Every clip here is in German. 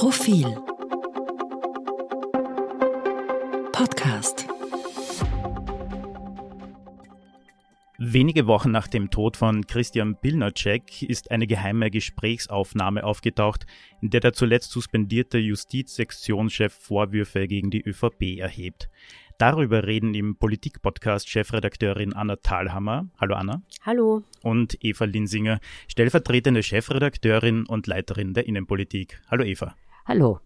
Profil Podcast Wenige Wochen nach dem Tod von Christian Pilnacek ist eine geheime Gesprächsaufnahme aufgetaucht, in der der zuletzt suspendierte Justizsektionschef Vorwürfe gegen die ÖVP erhebt. Darüber reden im Politik-Podcast Chefredakteurin Anna Thalhammer. Hallo Anna. Hallo. Und Eva Linsinger, stellvertretende Chefredakteurin und Leiterin der Innenpolitik. Hallo Eva. Hallo.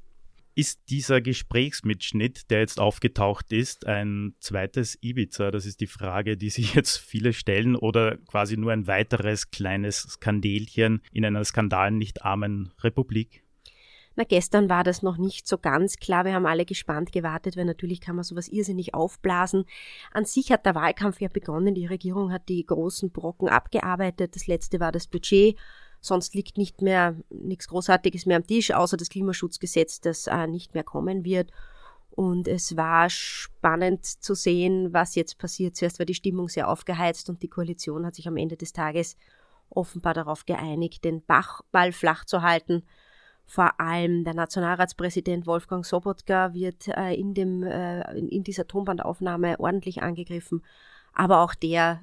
Ist dieser Gesprächsmitschnitt, der jetzt aufgetaucht ist, ein zweites Ibiza? Das ist die Frage, die sich jetzt viele stellen, oder quasi nur ein weiteres kleines Skandelchen in einer skandal nicht armen Republik? Na, gestern war das noch nicht so ganz klar. Wir haben alle gespannt gewartet, weil natürlich kann man sowas irrsinnig aufblasen. An sich hat der Wahlkampf ja begonnen. Die Regierung hat die großen Brocken abgearbeitet. Das letzte war das Budget. Sonst liegt nicht mehr nichts Großartiges mehr am Tisch, außer das Klimaschutzgesetz, das äh, nicht mehr kommen wird. Und es war spannend zu sehen, was jetzt passiert. Zuerst war die Stimmung sehr aufgeheizt und die Koalition hat sich am Ende des Tages offenbar darauf geeinigt, den Bachball flach zu halten vor allem der Nationalratspräsident Wolfgang Sobotka wird äh, in, dem, äh, in, dieser Tonbandaufnahme ordentlich angegriffen, aber auch der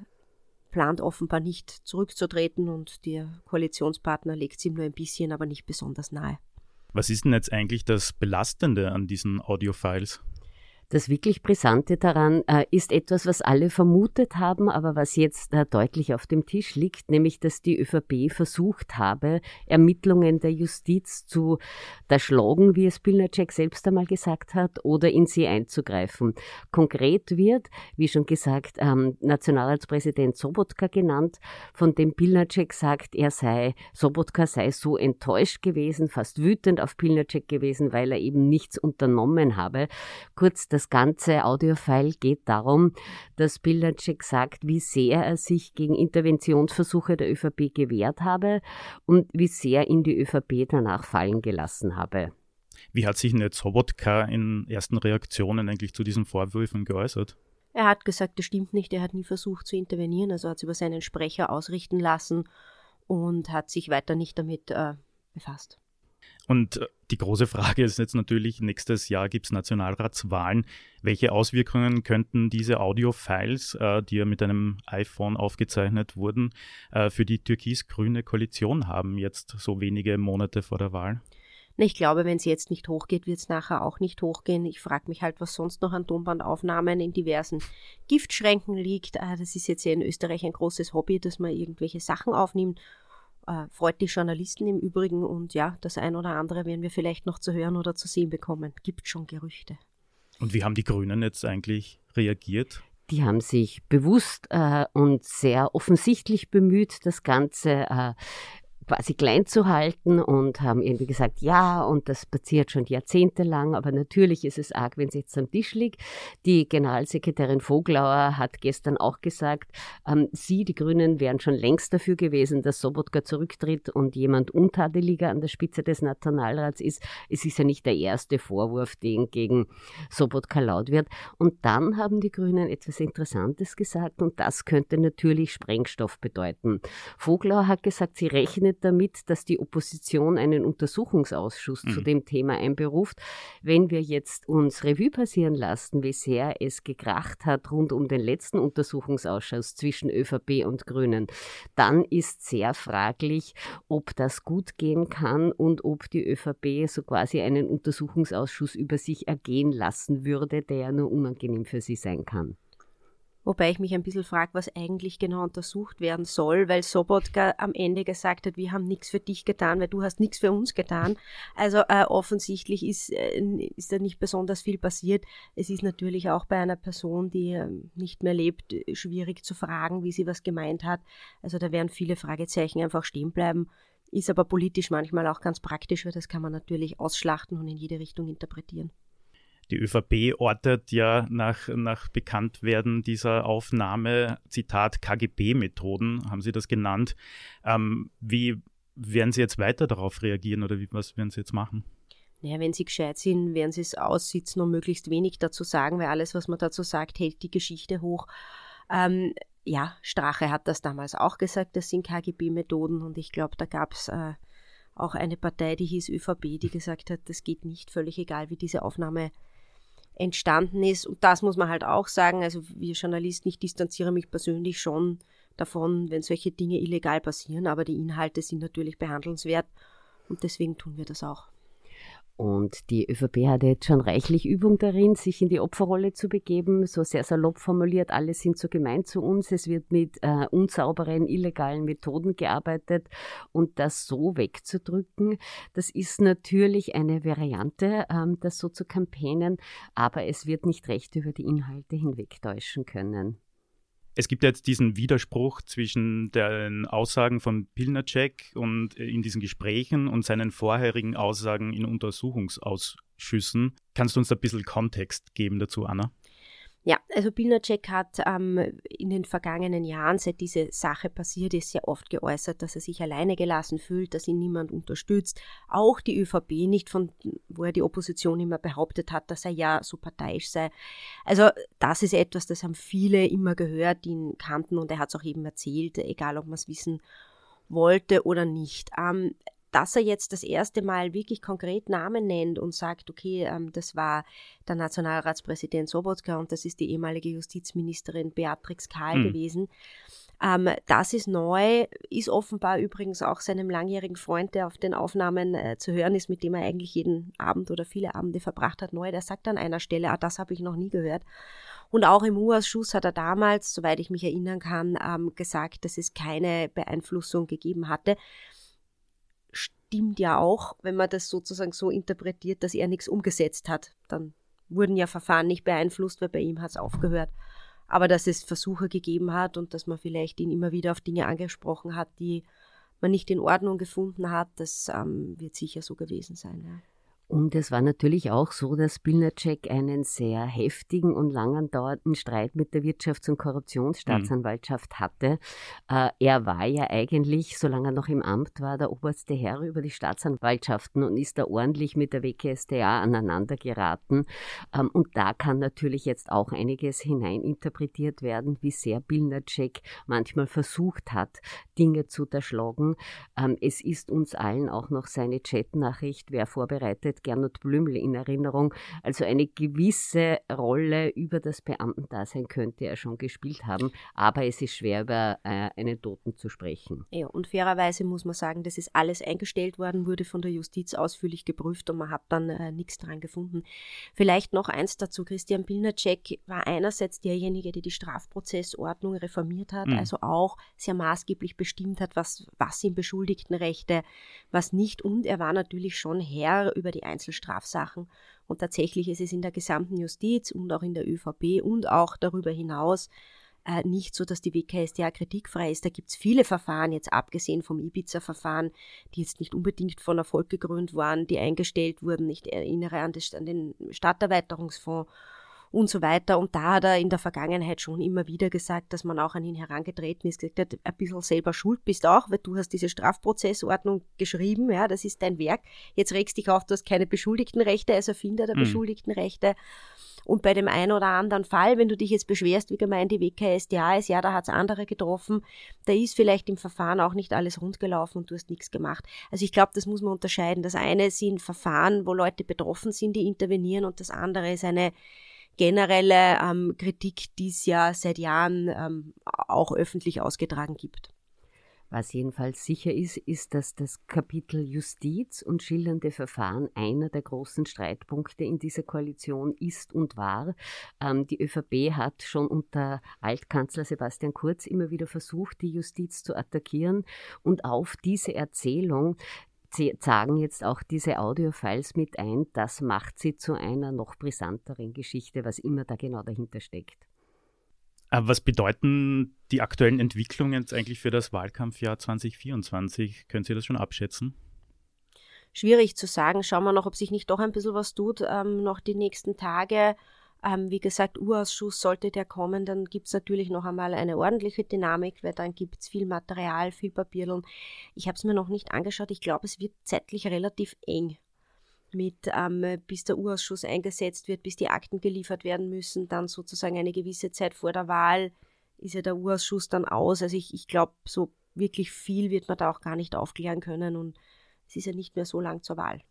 plant offenbar nicht zurückzutreten und der Koalitionspartner legt es ihm nur ein bisschen, aber nicht besonders nahe. Was ist denn jetzt eigentlich das Belastende an diesen Audiofiles? Das wirklich Brisante daran äh, ist etwas, was alle vermutet haben, aber was jetzt äh, deutlich auf dem Tisch liegt, nämlich dass die ÖVP versucht habe, Ermittlungen der Justiz zu erschlagen, wie es Pilnacek selbst einmal gesagt hat, oder in sie einzugreifen. Konkret wird, wie schon gesagt, ähm, Nationalratspräsident Sobotka genannt, von dem Pilnacek sagt, er sei, Sobotka sei so enttäuscht gewesen, fast wütend auf Pilnacek gewesen, weil er eben nichts unternommen habe. Kurz, das das ganze Audiofile geht darum, dass Pilnacek sagt, wie sehr er sich gegen Interventionsversuche der ÖVP gewehrt habe und wie sehr ihn die ÖVP danach fallen gelassen habe. Wie hat sich jetzt Sobotka in ersten Reaktionen eigentlich zu diesen Vorwürfen geäußert? Er hat gesagt, das stimmt nicht, er hat nie versucht zu intervenieren, also hat es über seinen Sprecher ausrichten lassen und hat sich weiter nicht damit äh, befasst. Und äh, die große Frage ist jetzt natürlich, nächstes Jahr gibt es Nationalratswahlen. Welche Auswirkungen könnten diese Audio-Files, äh, die ja mit einem iPhone aufgezeichnet wurden, äh, für die türkis-grüne Koalition haben, jetzt so wenige Monate vor der Wahl? Ich glaube, wenn es jetzt nicht hochgeht, wird es nachher auch nicht hochgehen. Ich frage mich halt, was sonst noch an Tonbandaufnahmen in diversen Giftschränken liegt. Ah, das ist jetzt ja in Österreich ein großes Hobby, dass man irgendwelche Sachen aufnimmt äh, freut die Journalisten im Übrigen und ja, das ein oder andere werden wir vielleicht noch zu hören oder zu sehen bekommen. Gibt schon Gerüchte. Und wie haben die Grünen jetzt eigentlich reagiert? Die haben sich bewusst äh, und sehr offensichtlich bemüht, das Ganze äh, quasi klein zu halten und haben irgendwie gesagt, ja, und das passiert schon jahrzehntelang, aber natürlich ist es arg, wenn es jetzt am Tisch liegt. Die Generalsekretärin Voglauer hat gestern auch gesagt, ähm, sie, die Grünen, wären schon längst dafür gewesen, dass Sobotka zurücktritt und jemand Untadeliger an der Spitze des Nationalrats ist. Es ist ja nicht der erste Vorwurf, den gegen Sobotka laut wird. Und dann haben die Grünen etwas Interessantes gesagt und das könnte natürlich Sprengstoff bedeuten. Voglauer hat gesagt, sie rechnet rechnet damit, dass die Opposition einen Untersuchungsausschuss mhm. zu dem Thema einberuft. Wenn wir jetzt uns Revue passieren lassen, wie sehr es gekracht hat rund um den letzten Untersuchungsausschuss zwischen ÖVP und Grünen, dann ist sehr fraglich, ob das gut gehen kann und ob die ÖVP so quasi einen Untersuchungsausschuss über sich ergehen lassen würde, der ja nur unangenehm für sie sein kann. Wobei ich mich ein bisschen frage, was eigentlich genau untersucht werden soll, weil Sobotka am Ende gesagt hat, wir haben nichts für dich getan, weil du hast nichts für uns getan. Also äh, offensichtlich ist, äh, ist da nicht besonders viel passiert. Es ist natürlich auch bei einer Person, die äh, nicht mehr lebt, schwierig zu fragen, wie sie was gemeint hat. Also da werden viele Fragezeichen einfach stehen bleiben. Ist aber politisch manchmal auch ganz praktisch, weil das kann man natürlich ausschlachten und in jede Richtung interpretieren. Die ÖVP ortet ja nach, nach Bekanntwerden dieser Aufnahme, Zitat, KGB-Methoden, haben Sie das genannt. Ähm, wie werden Sie jetzt weiter darauf reagieren oder wie, was werden Sie jetzt machen? Naja, wenn sie gescheit sind, werden sie es aussitzen und möglichst wenig dazu sagen, weil alles, was man dazu sagt, hält die Geschichte hoch. Ähm, ja, Strache hat das damals auch gesagt, das sind KGB-Methoden und ich glaube, da gab es äh, auch eine Partei, die hieß ÖVP, die gesagt hat, das geht nicht, völlig egal, wie diese Aufnahme entstanden ist. Und das muss man halt auch sagen. Also wir Journalisten, ich distanziere mich persönlich schon davon, wenn solche Dinge illegal passieren, aber die Inhalte sind natürlich behandelnswert und deswegen tun wir das auch. Und die ÖVP hat jetzt schon reichlich Übung darin, sich in die Opferrolle zu begeben. So sehr salopp formuliert, alle sind so gemein zu uns. Es wird mit äh, unsauberen, illegalen Methoden gearbeitet. Und das so wegzudrücken, das ist natürlich eine Variante, ähm, das so zu campaignen. Aber es wird nicht recht über die Inhalte hinwegtäuschen können. Es gibt jetzt diesen Widerspruch zwischen den Aussagen von Pilnacek und äh, in diesen Gesprächen und seinen vorherigen Aussagen in Untersuchungsausschüssen. Kannst du uns ein bisschen Kontext geben dazu, Anna? Ja, also Pilnacek hat ähm, in den vergangenen Jahren, seit diese Sache passiert ist, sehr oft geäußert, dass er sich alleine gelassen fühlt, dass ihn niemand unterstützt. Auch die ÖVP nicht, von wo er die Opposition immer behauptet hat, dass er ja so parteiisch sei. Also das ist etwas, das haben viele immer gehört, die ihn kannten und er hat es auch eben erzählt, egal ob man es wissen wollte oder nicht. Ähm, dass er jetzt das erste Mal wirklich konkret Namen nennt und sagt, okay, ähm, das war der Nationalratspräsident Sobotka und das ist die ehemalige Justizministerin Beatrix Kahl mhm. gewesen. Ähm, das ist neu, ist offenbar übrigens auch seinem langjährigen Freund, der auf den Aufnahmen äh, zu hören ist, mit dem er eigentlich jeden Abend oder viele Abende verbracht hat, neu. Der sagt an einer Stelle, ah, das habe ich noch nie gehört. Und auch im U-Ausschuss hat er damals, soweit ich mich erinnern kann, ähm, gesagt, dass es keine Beeinflussung gegeben hatte stimmt ja auch, wenn man das sozusagen so interpretiert, dass er nichts umgesetzt hat. Dann wurden ja Verfahren nicht beeinflusst, weil bei ihm hat es aufgehört. Aber dass es Versuche gegeben hat und dass man vielleicht ihn immer wieder auf Dinge angesprochen hat, die man nicht in Ordnung gefunden hat, das ähm, wird sicher so gewesen sein. Ja. Und es war natürlich auch so, dass Pilnacek einen sehr heftigen und lang dauernden Streit mit der Wirtschafts- und Korruptionsstaatsanwaltschaft mhm. hatte. Äh, er war ja eigentlich, solange er noch im Amt war, der oberste Herr über die Staatsanwaltschaften und ist da ordentlich mit der WKStA aneinander geraten. Ähm, und da kann natürlich jetzt auch einiges hineininterpretiert werden, wie sehr Pilnacek manchmal versucht hat, Dinge zu unterschlagen. Ähm, es ist uns allen auch noch seine Chatnachricht, wer vorbereitet Gernot Blümel in Erinnerung. Also eine gewisse Rolle über das Beamtendasein könnte er schon gespielt haben, aber es ist schwer, über äh, einen Toten zu sprechen. Ja, und fairerweise muss man sagen, das ist alles eingestellt worden, wurde von der Justiz ausführlich geprüft und man hat dann äh, nichts dran gefunden. Vielleicht noch eins dazu, Christian Pilnacek war einerseits derjenige, der die Strafprozessordnung reformiert hat, mhm. also auch sehr maßgeblich bestimmt hat, was, was sind Beschuldigtenrechte, was nicht und er war natürlich schon Herr über die Einzelstrafsachen. Und tatsächlich ist es in der gesamten Justiz und auch in der ÖVP und auch darüber hinaus äh, nicht so, dass die WKStA kritikfrei ist. Da gibt es viele Verfahren, jetzt abgesehen vom Ibiza-Verfahren, die jetzt nicht unbedingt von Erfolg gekrönt waren, die eingestellt wurden. Ich erinnere an, das, an den Stadterweiterungsfonds und so weiter. Und da hat er in der Vergangenheit schon immer wieder gesagt, dass man auch an ihn herangetreten ist, gesagt hat, ein bisschen selber schuld bist auch, weil du hast diese Strafprozessordnung geschrieben, ja, das ist dein Werk. Jetzt regst dich auf, du hast keine Beschuldigtenrechte als Erfinder der mhm. Beschuldigtenrechte. Und bei dem einen oder anderen Fall, wenn du dich jetzt beschwerst, wie gemeint die WKSDA ist, ja, da hat es andere getroffen, da ist vielleicht im Verfahren auch nicht alles rund gelaufen und du hast nichts gemacht. Also ich glaube, das muss man unterscheiden. Das eine sind Verfahren, wo Leute betroffen sind, die intervenieren und das andere ist eine generelle ähm, Kritik, die es ja seit Jahren ähm, auch öffentlich ausgetragen gibt. Was jedenfalls sicher ist, ist, dass das Kapitel Justiz und schildernde Verfahren einer der großen Streitpunkte in dieser Koalition ist und war. Ähm, die ÖVP hat schon unter Altkanzler Sebastian Kurz immer wieder versucht, die Justiz zu attackieren und auf diese Erzählung sagen jetzt auch diese Audiofiles mit ein. Das macht sie zu einer noch brisanteren Geschichte, was immer da genau dahinter steckt. Aber was bedeuten die aktuellen Entwicklungen jetzt eigentlich für das Wahlkampfjahr 2024? Können Sie das schon abschätzen? Schwierig zu sagen. Schauen wir noch, ob sich nicht doch ein bisschen was tut, ähm, noch die nächsten Tage. Ähm, wie gesagt, Urausschuss sollte der kommen, dann gibt es natürlich noch einmal eine ordentliche Dynamik, weil dann gibt es viel Material, viel Papierl. Ich habe es mir noch nicht angeschaut. Ich glaube, es wird zeitlich relativ eng mit, ähm, bis der Urausschuss eingesetzt wird, bis die Akten geliefert werden müssen, dann sozusagen eine gewisse Zeit vor der Wahl ist ja der Urausschuss dann aus. Also ich, ich glaube, so wirklich viel wird man da auch gar nicht aufklären können und es ist ja nicht mehr so lang zur Wahl.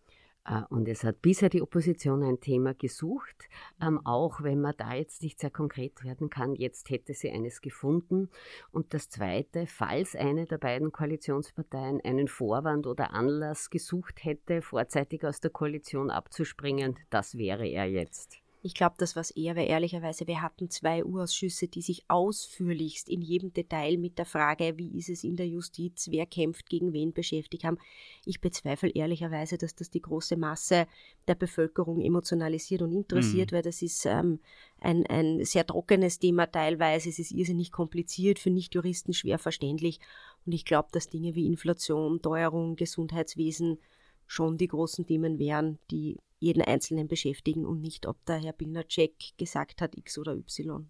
Äh, und es hat bisher die Opposition ein Thema gesucht, ähm, auch wenn man da jetzt nicht sehr konkret werden kann. Jetzt hätte sie eines gefunden. Und das Zweite, falls eine der beiden Koalitionsparteien einen Vorwand oder Anlass gesucht hätte, vorzeitig aus der Koalition abzuspringen, das wäre er jetzt. Ich glaube, das war es eher, weil ehrlicherweise wir hatten zwei Urausschüsse, die sich ausführlichst in jedem Detail mit der Frage, wie ist es in der Justiz, wer kämpft gegen wen beschäftigt haben. Ich bezweifle ehrlicherweise, dass das die große Masse der Bevölkerung emotionalisiert und interessiert, mhm. weil das ist ähm, ein, ein sehr trockenes Thema teilweise. Es ist irrsinnig kompliziert, für Nichtjuristen schwer verständlich. Und ich glaube, dass Dinge wie Inflation, Teuerung, Gesundheitswesen schon die großen Themen wären, die jeden Einzelnen beschäftigen und nicht, ob der Herr Bilnacek gesagt hat X oder Y.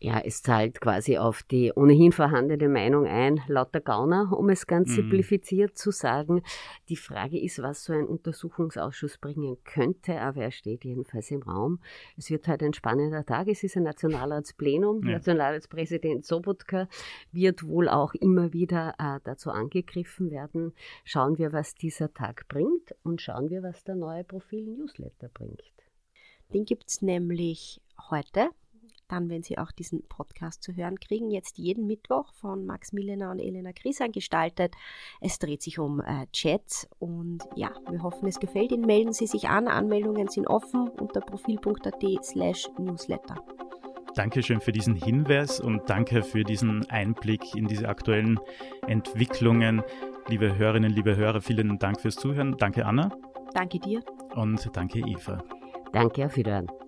Ja, es zahlt quasi auf die ohnehin vorhandene Meinung ein, lauter Gauner, um es ganz mhm. simplifiziert zu sagen. Die Frage ist, was so ein Untersuchungsausschuss bringen könnte, aber er steht jedenfalls im Raum. Es wird heute ein spannender Tag. Es ist ein Nationalratsplenum. Ja. Nationalratspräsident Sobotka wird wohl auch immer wieder äh, dazu angegriffen werden. Schauen wir, was dieser Tag bringt und schauen wir, was der neue Profil-Newsletter bringt. Den gibt es nämlich heute dann, wenn Sie auch diesen Podcast zu hören kriegen, jetzt jeden Mittwoch von Max Millener und Elena Krisan gestaltet. Es dreht sich um äh, Chats und ja, wir hoffen, es gefällt Ihnen. Melden Sie sich an, Anmeldungen sind offen unter profil.at slash newsletter. Dankeschön für diesen Hinweis und danke für diesen Einblick in diese aktuellen Entwicklungen. Liebe Hörerinnen, liebe Hörer, vielen Dank fürs Zuhören. Danke Anna. Danke dir. Und danke Eva. Danke, auf Wiedersehen.